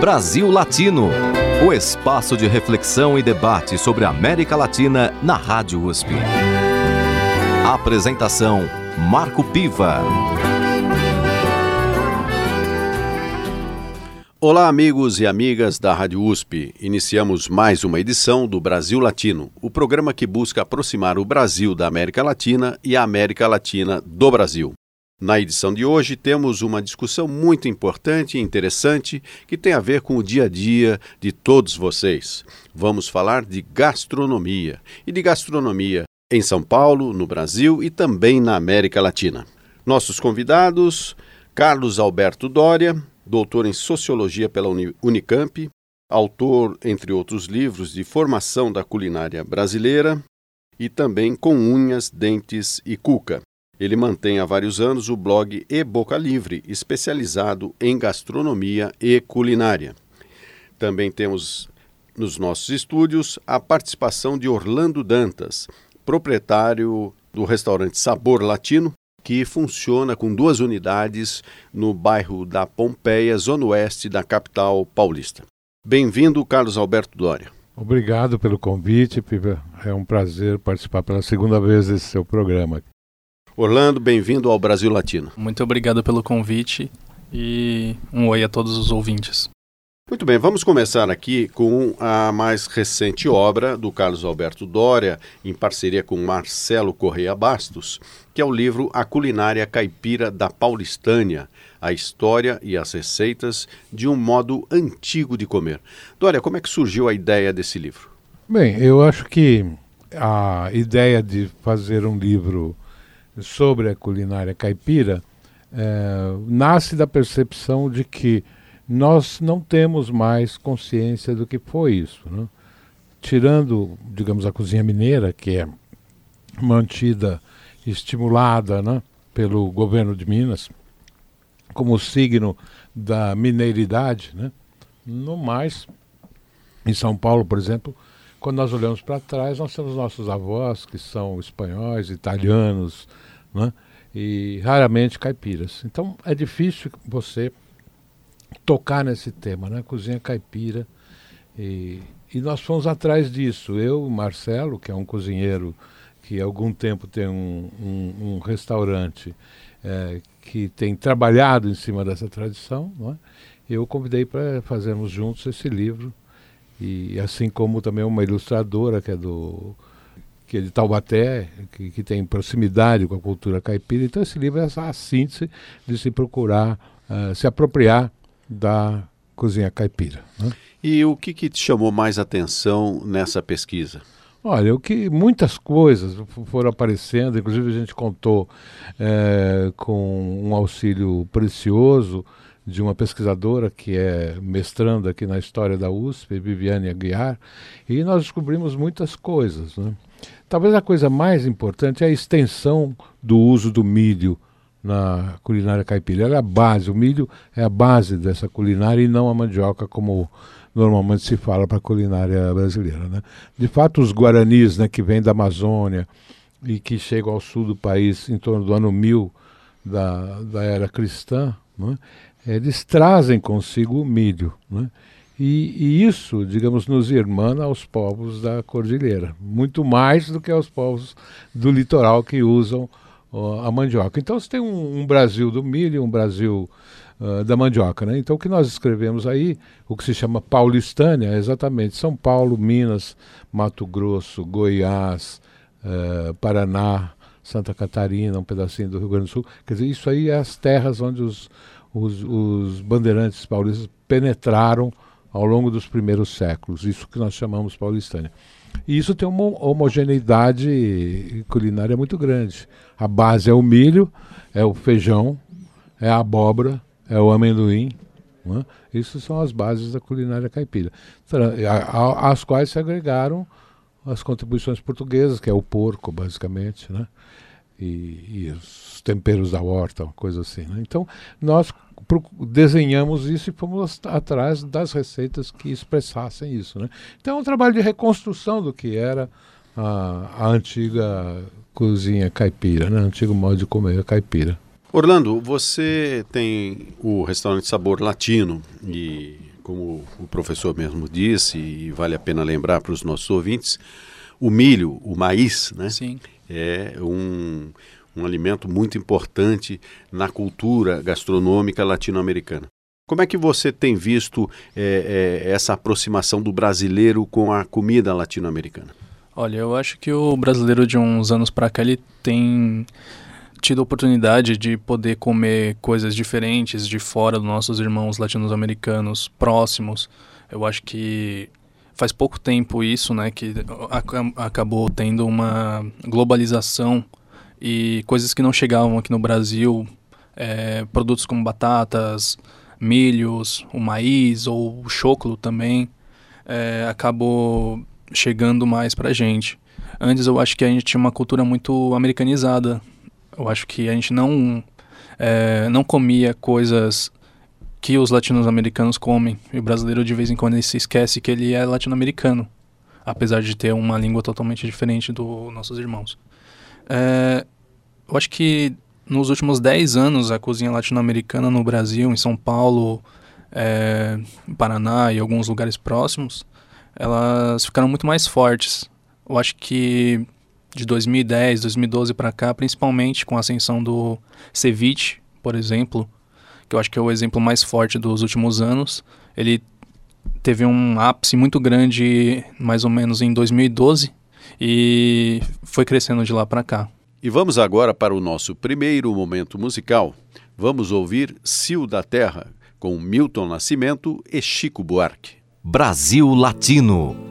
Brasil Latino, o espaço de reflexão e debate sobre a América Latina na Rádio USP. Apresentação: Marco Piva. Olá, amigos e amigas da Rádio USP. Iniciamos mais uma edição do Brasil Latino, o programa que busca aproximar o Brasil da América Latina e a América Latina do Brasil. Na edição de hoje, temos uma discussão muito importante e interessante que tem a ver com o dia a dia de todos vocês. Vamos falar de gastronomia e de gastronomia em São Paulo, no Brasil e também na América Latina. Nossos convidados: Carlos Alberto Dória, doutor em Sociologia pela Unicamp, autor, entre outros livros, de formação da culinária brasileira e também com unhas, dentes e cuca. Ele mantém há vários anos o blog E Boca Livre, especializado em gastronomia e culinária. Também temos nos nossos estúdios a participação de Orlando Dantas, proprietário do restaurante Sabor Latino, que funciona com duas unidades no bairro da Pompeia, zona oeste da capital paulista. Bem-vindo, Carlos Alberto Dória. Obrigado pelo convite, Piva. É um prazer participar pela segunda vez desse seu programa. Orlando, bem-vindo ao Brasil Latino. Muito obrigado pelo convite e um oi a todos os ouvintes. Muito bem, vamos começar aqui com a mais recente obra do Carlos Alberto Dória, em parceria com Marcelo Correia Bastos, que é o livro A Culinária Caipira da Paulistânia, a história e as receitas de um modo antigo de comer. Dória, como é que surgiu a ideia desse livro? Bem, eu acho que a ideia de fazer um livro sobre a culinária caipira é, nasce da percepção de que nós não temos mais consciência do que foi isso. Né? Tirando, digamos, a cozinha mineira, que é mantida, estimulada né, pelo governo de Minas, como signo da mineiridade, né? no mais, em São Paulo, por exemplo, quando nós olhamos para trás, nós temos nossos avós, que são espanhóis, italianos, né? e raramente caipiras. Então é difícil você tocar nesse tema, né? Cozinha caipira. E, e nós fomos atrás disso. Eu, Marcelo, que é um cozinheiro que há algum tempo tem um, um, um restaurante é, que tem trabalhado em cima dessa tradição, é? eu convidei para fazermos juntos esse livro. E assim como também uma ilustradora que é do que é de Taubaté, que, que, tem proximidade com a cultura caipira. Então, esse livro é a síntese de se procurar uh, se apropriar da cozinha caipira. Né? E o que, que te chamou mais atenção nessa pesquisa? Olha, o que muitas coisas foram aparecendo, inclusive a gente contou é, com um auxílio precioso de uma pesquisadora que é mestranda aqui na história da USP, Viviane Aguiar, e nós descobrimos muitas coisas. Né? Talvez a coisa mais importante é a extensão do uso do milho na culinária caipira. Ela é a base, o milho é a base dessa culinária e não a mandioca como normalmente se fala para a culinária brasileira. Né? De fato, os guaranis né, que vêm da Amazônia e que chegam ao sul do país em torno do ano 1000 da, da era cristã, né, eles trazem consigo o milho. Né? E, e, isso, digamos, nos irmana aos povos da cordilheira, muito mais do que aos povos do litoral que usam uh, a mandioca. Então você tem um, um, Brasil do milho, um Brasil uh, da mandioca. Né? Então o que nós escrevemos aí, o que se chama paulistânia, é exatamente São Paulo, Minas, Mato Grosso, Goiás, uh, Paraná, Santa Catarina, um pedacinho do Rio Grande do Sul. Quer dizer, isso aí é as terras onde os, os, os bandeirantes paulistas penetraram ao longo dos primeiros séculos, isso que nós chamamos paulistânia. E isso tem uma homogeneidade culinária muito grande. A base é o milho, é o feijão, é a abóbora, é o amendoim. Né? Isso são as bases da culinária caipira, às quais se agregaram as contribuições portuguesas, que é o porco, basicamente, né? E, e os temperos da horta, uma coisa assim. Né? Então, nós desenhamos isso e fomos atrás das receitas que expressassem isso. Né? Então é um trabalho de reconstrução do que era a, a antiga cozinha caipira, né? o antigo modo de comer caipira. Orlando, você tem o restaurante Sabor Latino e como o professor mesmo disse, e vale a pena lembrar para os nossos ouvintes, o milho, o maíz, né? Sim. É um, um alimento muito importante na cultura gastronômica latino-americana. Como é que você tem visto é, é, essa aproximação do brasileiro com a comida latino-americana? Olha, eu acho que o brasileiro de uns anos para cá ele tem tido a oportunidade de poder comer coisas diferentes de fora dos nossos irmãos latino-americanos próximos. Eu acho que faz pouco tempo isso, né, que acabou tendo uma globalização e coisas que não chegavam aqui no Brasil, é, produtos como batatas, milhos, o maís ou o choclo também, é, acabou chegando mais pra gente. Antes eu acho que a gente tinha uma cultura muito americanizada. Eu acho que a gente não, é, não comia coisas que os latino-americanos comem. E o brasileiro de vez em quando ele se esquece que ele é latino-americano, apesar de ter uma língua totalmente diferente dos nossos irmãos. É, eu acho que nos últimos 10 anos a cozinha latino-americana no Brasil, em São Paulo, é, Paraná e alguns lugares próximos, elas ficaram muito mais fortes. Eu acho que de 2010, 2012 para cá, principalmente com a ascensão do ceviche, por exemplo, que eu acho que é o exemplo mais forte dos últimos anos, ele teve um ápice muito grande mais ou menos em 2012 e foi crescendo de lá para cá. E vamos agora para o nosso primeiro momento musical. Vamos ouvir Cio da Terra com Milton Nascimento e Chico Buarque. Brasil Latino.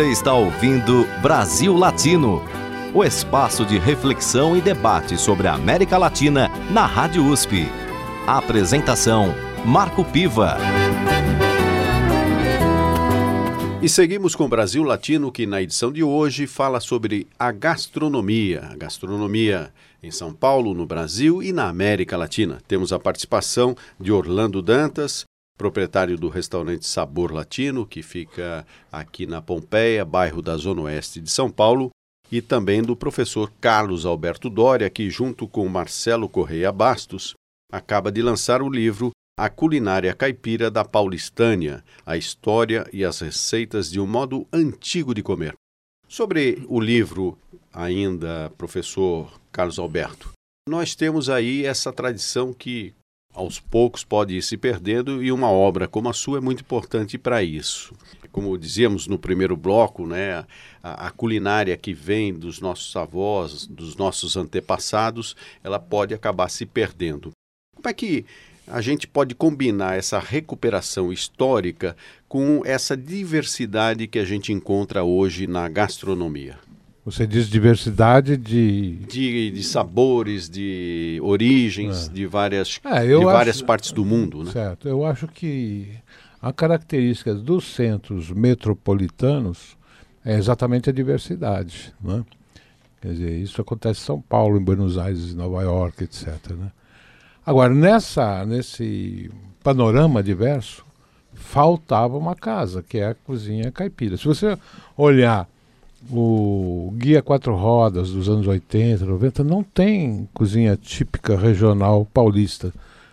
Você está ouvindo Brasil Latino, o espaço de reflexão e debate sobre a América Latina na Rádio USP. A apresentação Marco Piva. E seguimos com o Brasil Latino, que na edição de hoje fala sobre a gastronomia. A gastronomia em São Paulo, no Brasil e na América Latina. Temos a participação de Orlando Dantas, proprietário do restaurante Sabor Latino, que fica aqui na Pompeia, bairro da Zona Oeste de São Paulo, e também do professor Carlos Alberto Doria, que, junto com Marcelo Correia Bastos, acaba de lançar o livro a culinária caipira da paulistânia, a história e as receitas de um modo antigo de comer. Sobre o livro, ainda, professor Carlos Alberto, nós temos aí essa tradição que aos poucos pode ir se perdendo e uma obra como a sua é muito importante para isso. Como dizíamos no primeiro bloco, né, a, a, culinária que vem dos nossos avós, dos nossos antepassados, ela pode acabar se perdendo. Como é que a gente pode combinar essa recuperação histórica com essa diversidade que a gente encontra hoje na gastronomia. Você diz diversidade de... De, de sabores, de origens, é. de várias, é, de várias acho, partes do mundo. Né? Certo. Eu acho que a característica dos centros metropolitanos é exatamente a diversidade. Né? Quer dizer, isso acontece em São Paulo, em Buenos Aires, em Nova York, etc. Né? Agora, nessa, nesse panorama diverso, faltava uma casa, que é a cozinha caipira. Se você olhar o Guia Quatro Rodas dos anos 80, 90, não tem cozinha típica regional paulista.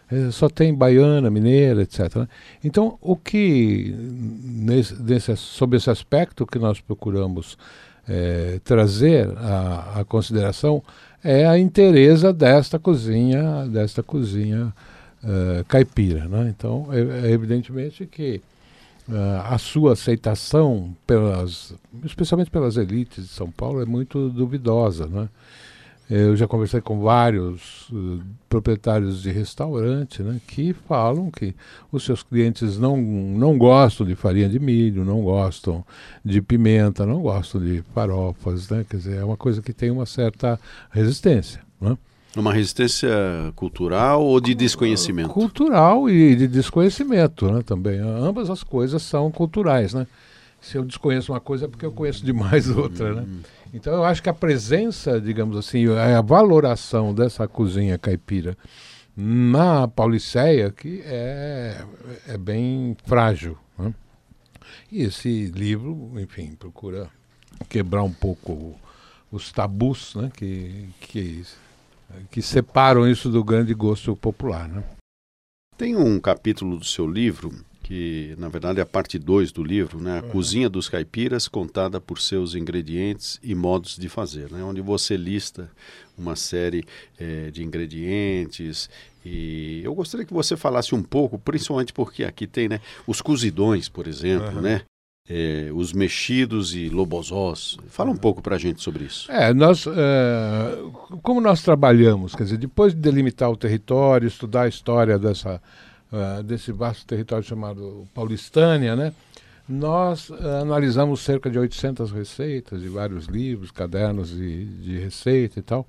É, só tem baiana, mineira, etc. Né? Então, o que, nesse, nesse, sob esse aspecto que nós procuramos é, trazer a consideração, é a inteireza desta cozinha, desta cozinha uh, caipira. Né? Então, é, é evidentemente que a sua aceitação, pelas, especialmente pelas elites de São Paulo, é muito duvidosa. Né? Eu já conversei com vários uh, proprietários de restaurante né, que falam que os seus clientes não, não gostam de farinha de milho, não gostam de pimenta, não gostam de farofas. Né, quer dizer, é uma coisa que tem uma certa resistência. Né? Uma resistência cultural ou de desconhecimento? Cultural e de desconhecimento né, também. Ambas as coisas são culturais. Né? Se eu desconheço uma coisa é porque eu conheço demais outra. Né? Hum. Então eu acho que a presença, digamos assim, a valoração dessa cozinha caipira na Pauliceia que é, é bem frágil. Né? E esse livro, enfim, procura quebrar um pouco os tabus né, que, que, que separam isso do grande gosto popular. Né? Tem um capítulo do seu livro que na verdade é a parte 2 do livro, né? A uhum. Cozinha dos Caipiras, contada por seus ingredientes e modos de fazer, né? Onde você lista uma série é, de ingredientes e eu gostaria que você falasse um pouco, principalmente porque aqui tem, né? Os cozidões, por exemplo, uhum. né? É, os mexidos e lobozós. Fala um pouco para a gente sobre isso. É, nós, é, como nós trabalhamos, quer dizer, depois de delimitar o território, estudar a história dessa uh, desse vasto território chamado Paulistânia, né? nós uh, analisamos cerca de 800 receitas de vários livros, cadernos de, de receita e tal,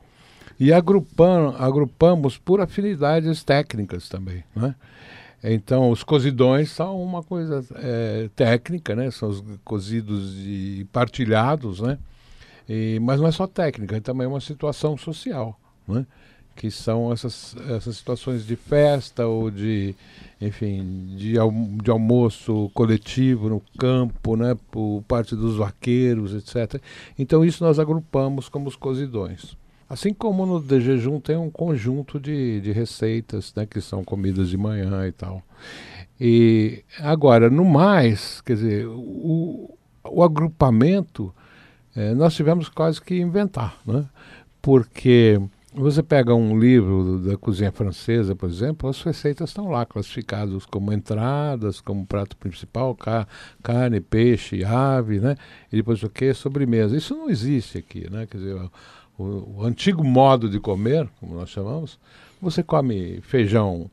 e agrupam, agrupamos por afinidades técnicas também. Né? Então, os cozidões são uma coisa é, técnica, né? são os cozidos e partilhados, né? E, mas não é só técnica, é também uma situação social. Né? que são essas, essas situações de festa ou de, enfim, de, de almoço coletivo no campo, né, por parte dos vaqueiros, etc. Então isso nós agrupamos como os cozidões. Assim como no de jejum tem um conjunto de, de receitas, né, que são comidas de manhã e tal. E agora, no mais, quer dizer, o, o agrupamento é, nós tivemos quase que inventar, né? Porque você pega um livro da cozinha francesa, por exemplo, as receitas estão lá classificadas como entradas, como prato principal, carne, peixe, ave, né? E depois o que? Sobremesa. Isso não existe aqui, né? Quer dizer, o, o, antigo modo de comer, como nós chamamos, você come feijão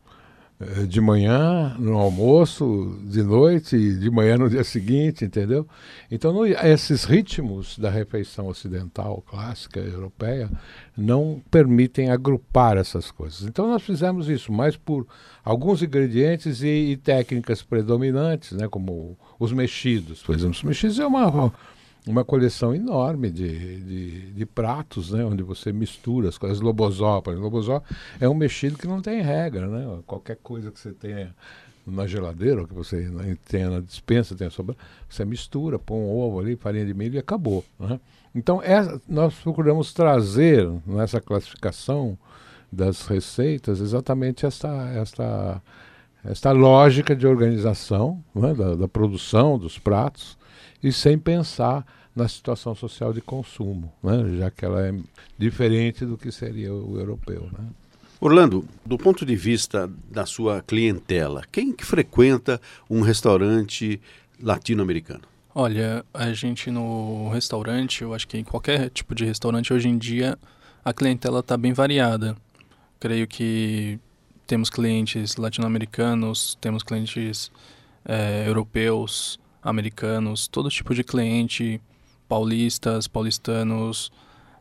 eh, de manhã, no almoço, de noite, de manhã no dia seguinte, entendeu? Então, esses ritmos da refeição ocidental, clássica, europeia, não permitem agrupar essas coisas. Então, nós fizemos isso mais por alguns ingredientes e, e técnicas predominantes, né, como os mexidos. Por exemplo, os mexidos é uma uma coleção enorme de, de, de, pratos, né, onde você mistura as coisas. Lobozó, por exemplo, lobozó é um mexido que não tem regra, né? Qualquer coisa que você tenha na geladeira, ou que você tenha na dispensa, tenha sobra, você mistura, põe um ovo ali, farinha de milho e acabou. Né? Então, é, nós procuramos trazer nessa classificação das receitas exatamente esta, esta, esta lógica de organização né, da, da produção dos pratos, e sem pensar na situação social de consumo, né? já que ela é diferente do que seria o europeu. Né? Orlando, do ponto de vista da sua clientela, quem que frequenta um restaurante latino-americano? Olha, a gente no restaurante, eu acho que em qualquer tipo de restaurante hoje em dia, a clientela está bem variada. Creio que temos clientes latino-americanos, temos clientes é, europeus, americanos, todo tipo de cliente, paulistas, paulistanos,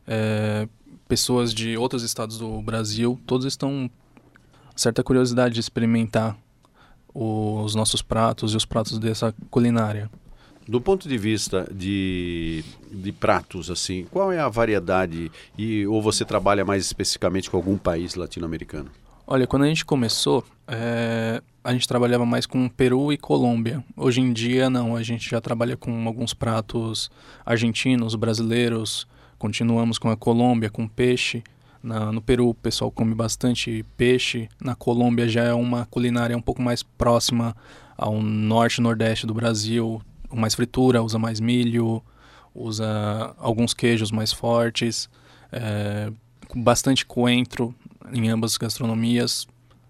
é, pessoas de outros estados do Brasil, todos estão certa curiosidade de experimentar os nossos pratos e os pratos dessa culinária. Do ponto de vista de, de pratos, assim, qual é a variedade e ou você trabalha mais especificamente com algum país latino-americano? Olha, quando a gente começou, é, a gente trabalhava mais com Peru e Colômbia. Hoje em dia, não, a gente já trabalha com alguns pratos argentinos, brasileiros. Continuamos com a Colômbia, com peixe. Na, no Peru, o pessoal come bastante peixe. Na Colômbia, já é uma culinária um pouco mais próxima ao norte nordeste do Brasil. Mais fritura, usa mais milho, usa alguns queijos mais fortes. É, bastante coentro em ambas as gastronomias,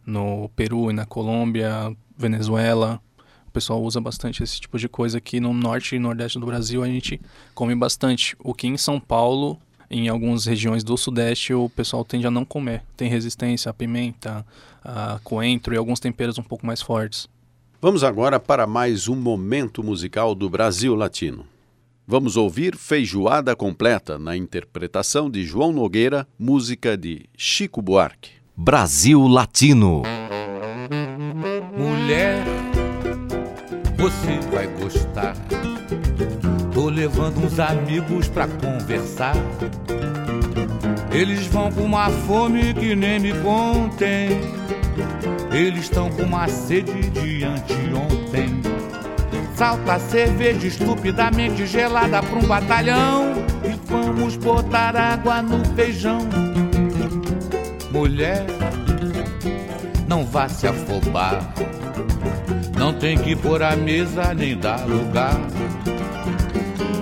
no Peru e na Colômbia, Venezuela. O pessoal usa bastante esse tipo de coisa aqui no norte e nordeste do Brasil, a gente come bastante. O que em São Paulo, em algumas regiões do sudeste, o pessoal tende a não comer. Tem resistência a pimenta, a coentro e alguns temperos um pouco mais fortes. Vamos agora para mais um momento musical do Brasil Latino. Vamos ouvir Feijoada Completa na interpretação de João Nogueira, música de Chico Buarque. Brasil Latino. Mulher, você vai gostar. Tô levando uns amigos pra conversar. Eles vão com uma fome que nem me contem. Eles estão com uma sede de anteontem Salta cerveja estupidamente gelada pra um batalhão. E vamos botar água no feijão. Mulher, não vá se afobar. Não tem que pôr a mesa nem dar lugar.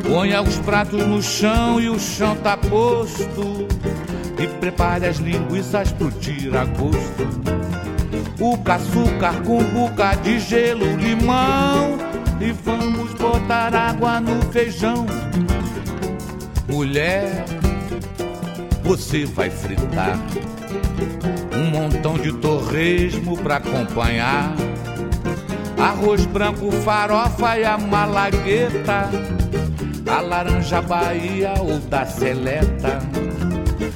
Ponha os pratos no chão e o chão tá posto. E prepare as linguiças pro tira-gosto. O açúcar com buca de gelo, limão e vamos botar água no feijão. Mulher, você vai fritar um montão de torresmo pra acompanhar. Arroz branco, farofa e a malagueta, a laranja Bahia ou da seleta.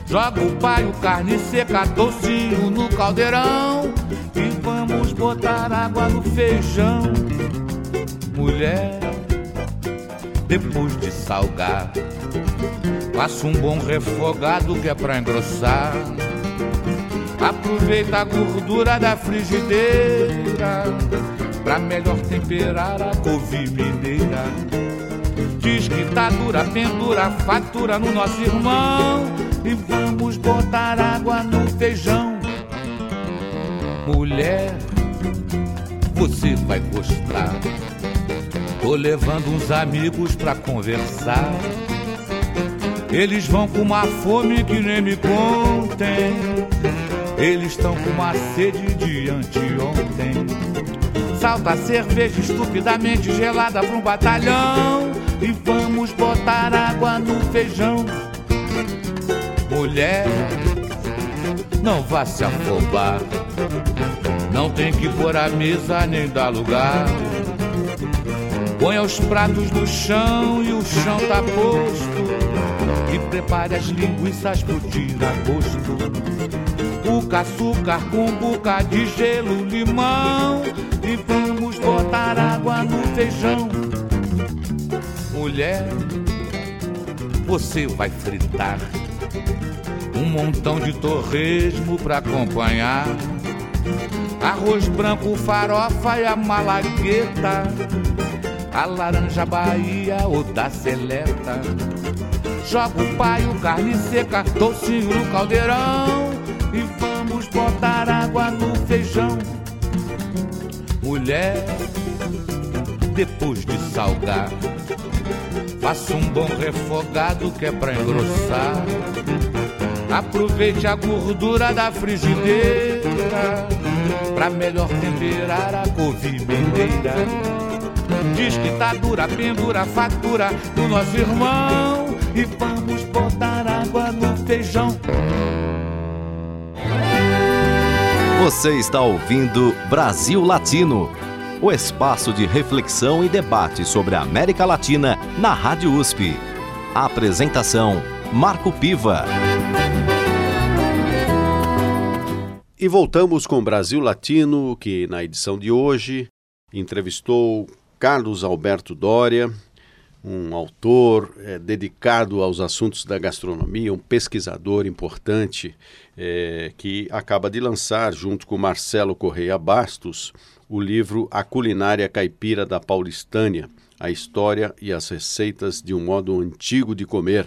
Joga o paio, carne seca, docinho no caldeirão e vamos botar água no feijão mulher, depois de salgar, faça um bom refogado que é pra engrossar. Aproveita a gordura da frigideira pra melhor temperar a couve mineira. Diz que tá dura, pendura, fatura no nosso irmão e vamos botar água no feijão. Mulher, você vai gostar Tô levando uns amigos pra conversar. Eles vão com uma fome que nem me contem. Eles estão com uma sede de anteontem. Salta cerveja estupidamente gelada pra um batalhão. E vamos botar água no feijão. Mulher, não vá se afobar. não tem que pôr a mesa nem dar lugar. Põe os pratos no chão e o chão tá posto. E prepare as linguiças pro tira-gosto. O açúcar com boca de gelo, limão. E vamos botar água no feijão. Mulher, você vai fritar um montão de torresmo pra acompanhar. Arroz branco, farofa e a malagueta a laranja Bahia ou da seleta. Joga o paio, carne seca, docinho no caldeirão e vamos botar água no feijão. Mulher, depois de salgar, faça um bom refogado que é pra engrossar. Aproveite a gordura da frigideira pra melhor temperar a couve mineira. Diz que tá dura, pendura a fatura do nosso irmão. E vamos botar água no feijão. Você está ouvindo Brasil Latino, o espaço de reflexão e debate sobre a América Latina na Rádio USP. A apresentação: Marco Piva. E voltamos com Brasil Latino, que na edição de hoje entrevistou Carlos Alberto Doria, um autor é, dedicado aos assuntos da gastronomia, um pesquisador importante é, que acaba de lançar, junto com Marcelo Correia Bastos, o livro A Culinária Caipira da Paulistânia, a história e as receitas de um modo antigo de comer.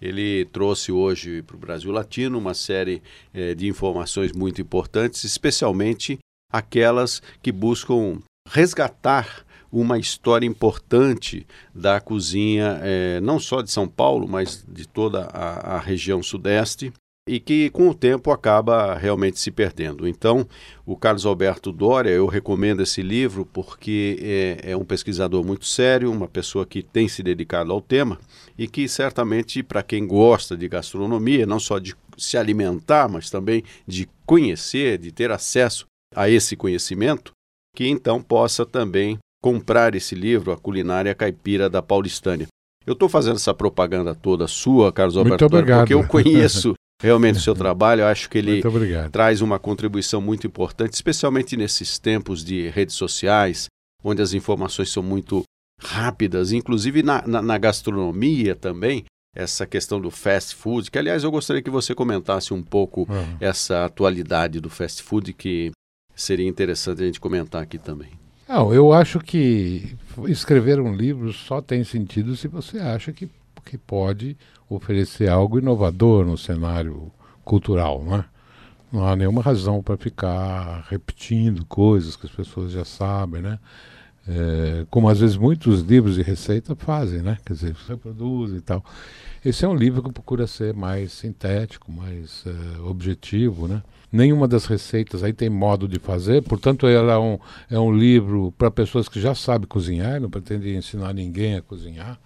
Ele trouxe hoje para o Brasil Latino uma série é, de informações muito importantes, especialmente aquelas que buscam resgatar uma história importante da cozinha, é, não só de São Paulo, mas de toda a, a, região sudeste, e que com o tempo acaba realmente se perdendo. Então, o Carlos Alberto Dória, eu recomendo esse livro porque é, é um pesquisador muito sério, uma pessoa que tem se dedicado ao tema e que certamente, para quem gosta de gastronomia, não só de se alimentar, mas também de conhecer, de ter acesso a esse conhecimento, que então possa também comprar esse livro, A Culinária Caipira da Paulistânia. Eu estou fazendo essa propaganda toda sua, Carlos Alberto, porque eu conheço realmente o seu trabalho. Eu acho que ele traz uma contribuição muito importante, especialmente nesses tempos de redes sociais, onde as informações são muito rápidas, inclusive na, na, na gastronomia também. Essa questão do fast food, que aliás eu gostaria que você comentasse um pouco uhum. essa atualidade do fast food, que seria interessante a gente comentar aqui também. Não, eu acho que escrever um livro só tem sentido se você acha que, que pode oferecer algo inovador no cenário cultural, não é? Não há nenhuma razão para ficar repetindo coisas que as pessoas já sabem, né? É, como às vezes muitos livros de receita fazem, né? Quer dizer, produz e tal. Esse é um livro que procura ser mais sintético, mais é, objetivo, né? nenhuma das receitas aí tem modo de fazer, portanto ela é um, é um livro para pessoas que já sabem cozinhar, não pretende ensinar ninguém a cozinhar,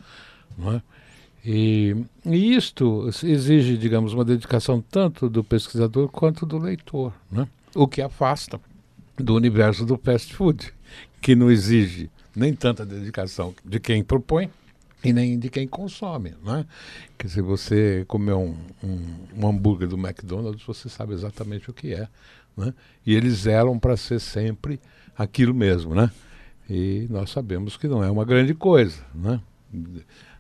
não é? E, e isto exige, digamos, uma dedicação tanto do pesquisador quanto do leitor, né? o que afasta do universo do fast food, que não exige nem tanta dedicação de quem propõe, e nem de quem consome, né? Quer dizer, você comer um, um, um, hambúrguer do McDonald's, você sabe exatamente o que é, né? E eles eram para ser sempre aquilo mesmo, né? E nós sabemos que não é uma grande coisa, né?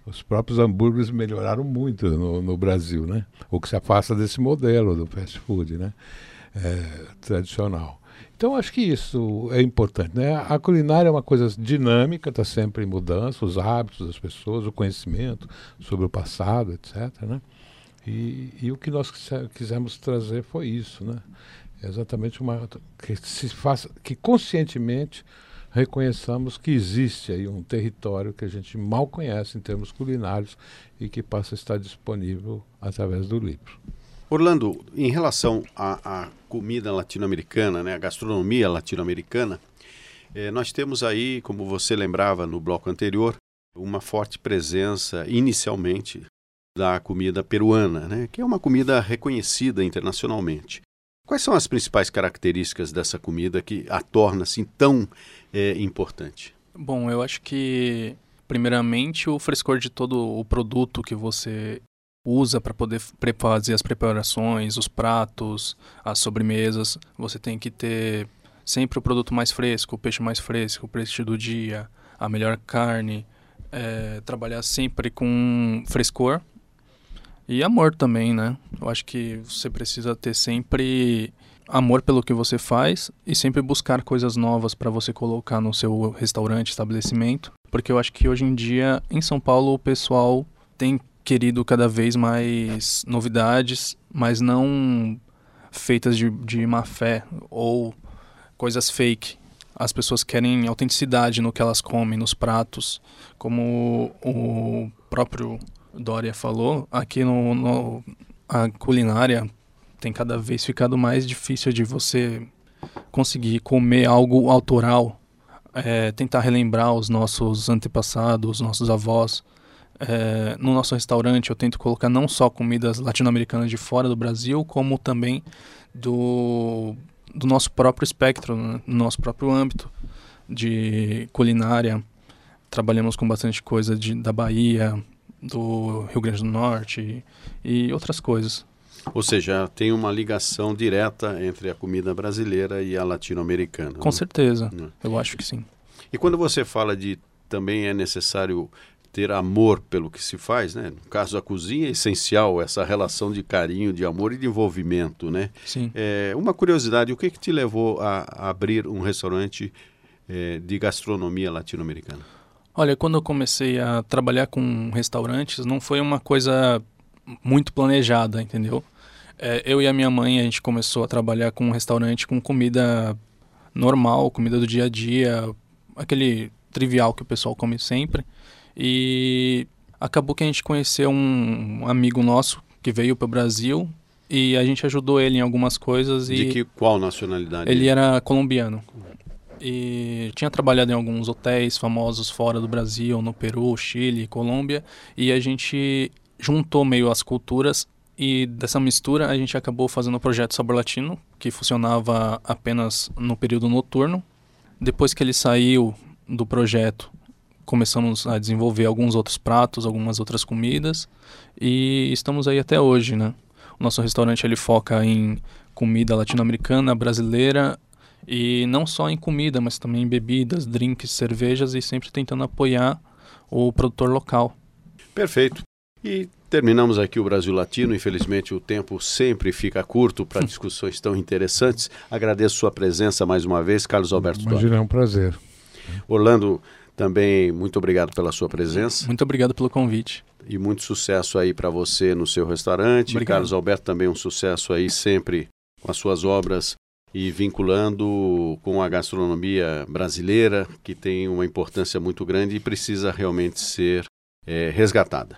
Os próprios hambúrgueres melhoraram muito no, no Brasil, né? O que se afasta desse modelo do fast food, né? É, tradicional. Então acho que isso é importante. Né? A culinária é uma coisa dinâmica, está sempre em mudança, os hábitos das pessoas, o conhecimento sobre o passado, etc. Né? E, e o que nós quisemos trazer foi isso, né? Exatamente uma que se faça, que conscientemente reconheçamos que existe aí um território que a gente mal conhece em termos culinários e que passa a estar disponível através do livro. Orlando, em relação à, comida latino-americana, né, a gastronomia latino-americana, eh, nós temos aí, como você lembrava no bloco anterior, uma forte presença, inicialmente, da comida peruana, né, que é uma comida reconhecida internacionalmente. Quais são as principais características dessa comida que a torna assim tão é, importante? Bom, eu acho que primeiramente o frescor de todo o produto que você usa para poder fazer as preparações, os pratos, as sobremesas. Você tem que ter sempre o produto mais fresco, o peixe mais fresco, o peixe do dia, a melhor carne. É, trabalhar sempre com frescor e amor também, né? Eu acho que você precisa ter sempre amor pelo que você faz e sempre buscar coisas novas para você colocar no seu restaurante, estabelecimento, porque eu acho que hoje em dia em São Paulo o pessoal tem querido cada vez mais novidades, mas não feitas de, de má fé ou coisas fake. As pessoas querem autenticidade no que elas comem, nos pratos. Como o próprio Dória falou, aqui no, no a culinária tem cada vez ficado mais difícil de você conseguir comer algo autoral, é, tentar relembrar os nossos antepassados, os nossos avós. É, no nosso restaurante eu tento colocar não só comidas latino-americanas de fora do Brasil, como também do, do nosso próprio espectro, né? no nosso próprio âmbito de culinária. Trabalhamos com bastante coisa de, da Bahia, do Rio Grande do Norte e, e outras coisas. Ou seja, tem uma ligação direta entre a comida brasileira e a latino-americana. Com né? certeza, né? eu acho que sim. E quando você fala de também é necessário ter amor pelo que se faz, né? No caso da cozinha é essencial essa relação de carinho, de amor e de envolvimento, né? Sim. É, uma curiosidade, o que, que te levou a, a abrir um restaurante é, de gastronomia latino-americana? Olha, quando eu comecei a trabalhar com restaurantes, não foi uma coisa muito planejada, entendeu? É, eu e a minha mãe, a gente começou a trabalhar com um restaurante com comida normal, comida do dia a dia, aquele trivial que o pessoal come sempre. E acabou que a gente conheceu um amigo nosso que veio para o Brasil e a gente ajudou ele em algumas coisas. De que qual nacionalidade? Ele era colombiano e tinha trabalhado em alguns hotéis famosos fora do Brasil, no Peru, Chile, Colômbia, e a gente juntou meio as culturas e dessa mistura a gente acabou fazendo o projeto Sabor Latino, que funcionava apenas no período noturno. Depois que ele saiu do projeto, começamos a desenvolver alguns outros pratos, algumas outras comidas e estamos aí até hoje, né? O nosso restaurante ele foca em comida latino-americana, brasileira e não só em comida, mas também em bebidas, drinks, cervejas e sempre tentando apoiar o produtor local. Perfeito. E terminamos aqui o Brasil Latino. Infelizmente, o tempo sempre fica curto para discussões tão interessantes. Agradeço sua presença mais uma vez, Carlos Alberto Imagina, é um prazer. Orlando, também muito obrigado pela sua presença. Muito obrigado pelo convite. E muito sucesso aí para você no seu restaurante. Obrigado. Carlos Alberto também um sucesso aí sempre com as suas obras e vinculando com a gastronomia brasileira, que tem uma importância muito grande e precisa realmente ser é, resgatada.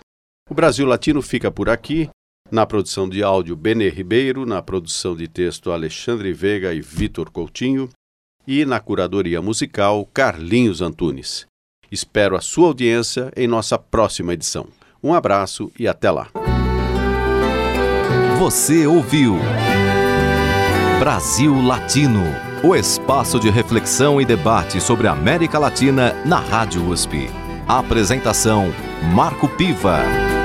O Brasil Latino fica por aqui. Na produção de áudio, Benê Ribeiro. Na produção de texto, Alexandre Veiga e Vitor Coutinho. E na curadoria musical, Carlinhos Antunes. Espero a sua audiência em nossa próxima edição. Um abraço e até lá. Você ouviu. Brasil Latino, o espaço de reflexão e debate sobre a América Latina na Rádio USP. Apresentação: Marco Piva.